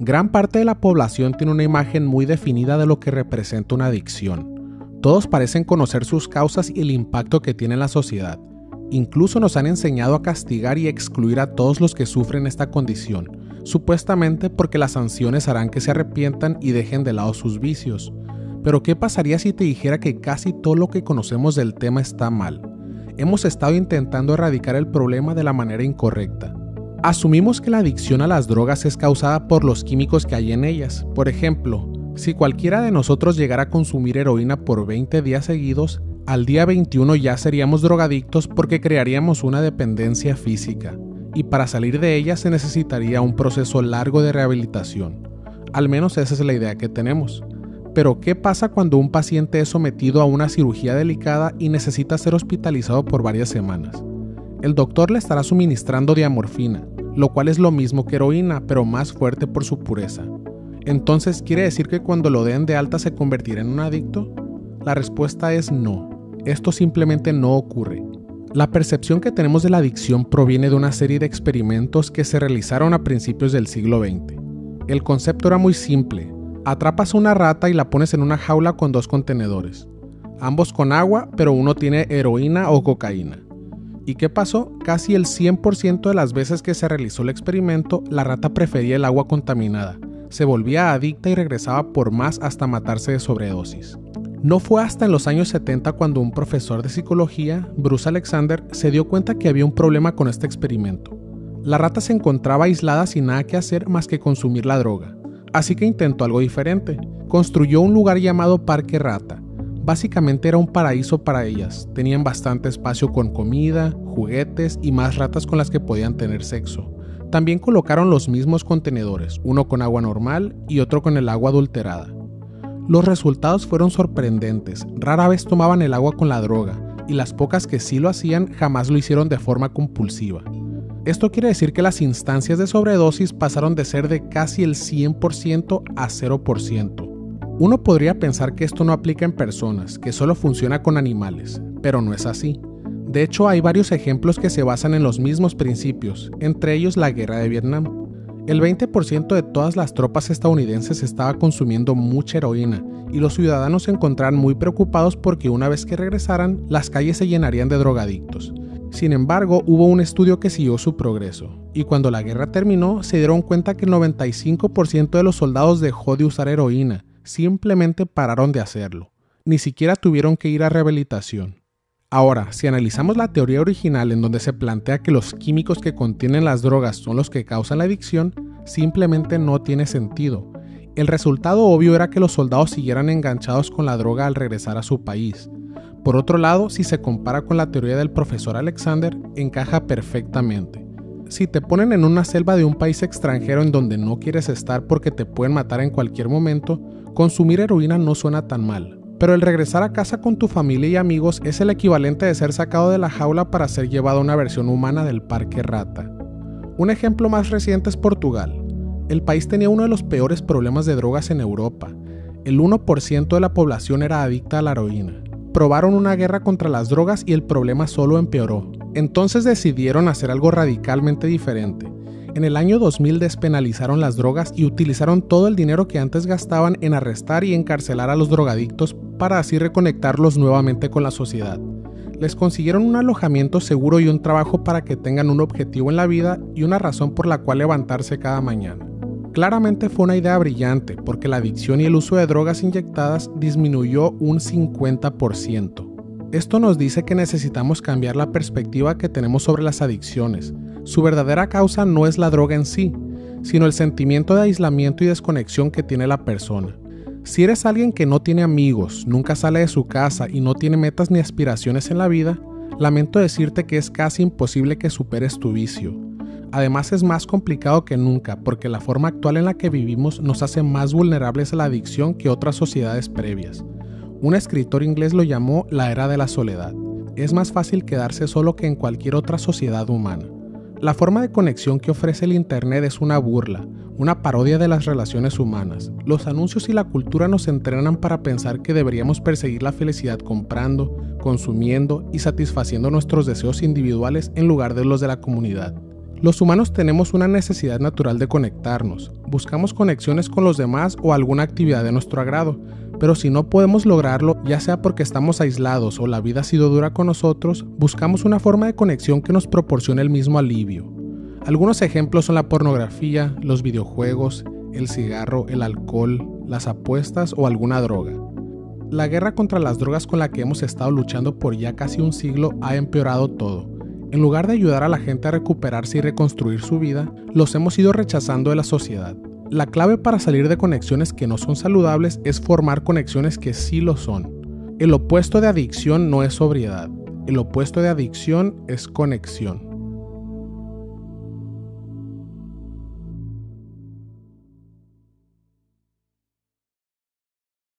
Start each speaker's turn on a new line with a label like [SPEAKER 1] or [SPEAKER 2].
[SPEAKER 1] Gran parte de la población tiene una imagen muy definida de lo que representa una adicción. Todos parecen conocer sus causas y el impacto que tiene en la sociedad. Incluso nos han enseñado a castigar y excluir a todos los que sufren esta condición, supuestamente porque las sanciones harán que se arrepientan y dejen de lado sus vicios. Pero ¿qué pasaría si te dijera que casi todo lo que conocemos del tema está mal? Hemos estado intentando erradicar el problema de la manera incorrecta. Asumimos que la adicción a las drogas es causada por los químicos que hay en ellas. Por ejemplo, si cualquiera de nosotros llegara a consumir heroína por 20 días seguidos, al día 21 ya seríamos drogadictos porque crearíamos una dependencia física, y para salir de ella se necesitaría un proceso largo de rehabilitación. Al menos esa es la idea que tenemos. Pero ¿qué pasa cuando un paciente es sometido a una cirugía delicada y necesita ser hospitalizado por varias semanas? El doctor le estará suministrando diamorfina, lo cual es lo mismo que heroína, pero más fuerte por su pureza. Entonces, ¿quiere decir que cuando lo den de alta se convertirá en un adicto? La respuesta es no. Esto simplemente no ocurre. La percepción que tenemos de la adicción proviene de una serie de experimentos que se realizaron a principios del siglo XX. El concepto era muy simple. Atrapas una rata y la pones en una jaula con dos contenedores. Ambos con agua, pero uno tiene heroína o cocaína. ¿Y qué pasó? Casi el 100% de las veces que se realizó el experimento, la rata prefería el agua contaminada, se volvía adicta y regresaba por más hasta matarse de sobredosis. No fue hasta en los años 70 cuando un profesor de psicología, Bruce Alexander, se dio cuenta que había un problema con este experimento. La rata se encontraba aislada sin nada que hacer más que consumir la droga, así que intentó algo diferente. Construyó un lugar llamado Parque Rata, Básicamente era un paraíso para ellas. Tenían bastante espacio con comida, juguetes y más ratas con las que podían tener sexo. También colocaron los mismos contenedores, uno con agua normal y otro con el agua adulterada. Los resultados fueron sorprendentes. Rara vez tomaban el agua con la droga, y las pocas que sí lo hacían jamás lo hicieron de forma compulsiva. Esto quiere decir que las instancias de sobredosis pasaron de ser de casi el 100% a 0%. Uno podría pensar que esto no aplica en personas, que solo funciona con animales, pero no es así. De hecho, hay varios ejemplos que se basan en los mismos principios, entre ellos la guerra de Vietnam. El 20% de todas las tropas estadounidenses estaba consumiendo mucha heroína y los ciudadanos se encontraban muy preocupados porque una vez que regresaran, las calles se llenarían de drogadictos. Sin embargo, hubo un estudio que siguió su progreso, y cuando la guerra terminó, se dieron cuenta que el 95% de los soldados dejó de usar heroína, simplemente pararon de hacerlo. Ni siquiera tuvieron que ir a rehabilitación. Ahora, si analizamos la teoría original en donde se plantea que los químicos que contienen las drogas son los que causan la adicción, simplemente no tiene sentido. El resultado obvio era que los soldados siguieran enganchados con la droga al regresar a su país. Por otro lado, si se compara con la teoría del profesor Alexander, encaja perfectamente. Si te ponen en una selva de un país extranjero en donde no quieres estar porque te pueden matar en cualquier momento, consumir heroína no suena tan mal. Pero el regresar a casa con tu familia y amigos es el equivalente de ser sacado de la jaula para ser llevado a una versión humana del parque rata. Un ejemplo más reciente es Portugal. El país tenía uno de los peores problemas de drogas en Europa. El 1% de la población era adicta a la heroína. Probaron una guerra contra las drogas y el problema solo empeoró. Entonces decidieron hacer algo radicalmente diferente. En el año 2000 despenalizaron las drogas y utilizaron todo el dinero que antes gastaban en arrestar y encarcelar a los drogadictos para así reconectarlos nuevamente con la sociedad. Les consiguieron un alojamiento seguro y un trabajo para que tengan un objetivo en la vida y una razón por la cual levantarse cada mañana. Claramente fue una idea brillante porque la adicción y el uso de drogas inyectadas disminuyó un 50%. Esto nos dice que necesitamos cambiar la perspectiva que tenemos sobre las adicciones. Su verdadera causa no es la droga en sí, sino el sentimiento de aislamiento y desconexión que tiene la persona. Si eres alguien que no tiene amigos, nunca sale de su casa y no tiene metas ni aspiraciones en la vida, lamento decirte que es casi imposible que superes tu vicio. Además es más complicado que nunca porque la forma actual en la que vivimos nos hace más vulnerables a la adicción que otras sociedades previas. Un escritor inglés lo llamó la era de la soledad. Es más fácil quedarse solo que en cualquier otra sociedad humana. La forma de conexión que ofrece el Internet es una burla, una parodia de las relaciones humanas. Los anuncios y la cultura nos entrenan para pensar que deberíamos perseguir la felicidad comprando, consumiendo y satisfaciendo nuestros deseos individuales en lugar de los de la comunidad. Los humanos tenemos una necesidad natural de conectarnos. Buscamos conexiones con los demás o alguna actividad de nuestro agrado, pero si no podemos lograrlo, ya sea porque estamos aislados o la vida ha sido dura con nosotros, buscamos una forma de conexión que nos proporcione el mismo alivio. Algunos ejemplos son la pornografía, los videojuegos, el cigarro, el alcohol, las apuestas o alguna droga. La guerra contra las drogas con la que hemos estado luchando por ya casi un siglo ha empeorado todo. En lugar de ayudar a la gente a recuperarse y reconstruir su vida, los hemos ido rechazando de la sociedad. La clave para salir de conexiones que no son saludables es formar conexiones que sí lo son. El opuesto de adicción no es sobriedad, el opuesto de adicción es conexión.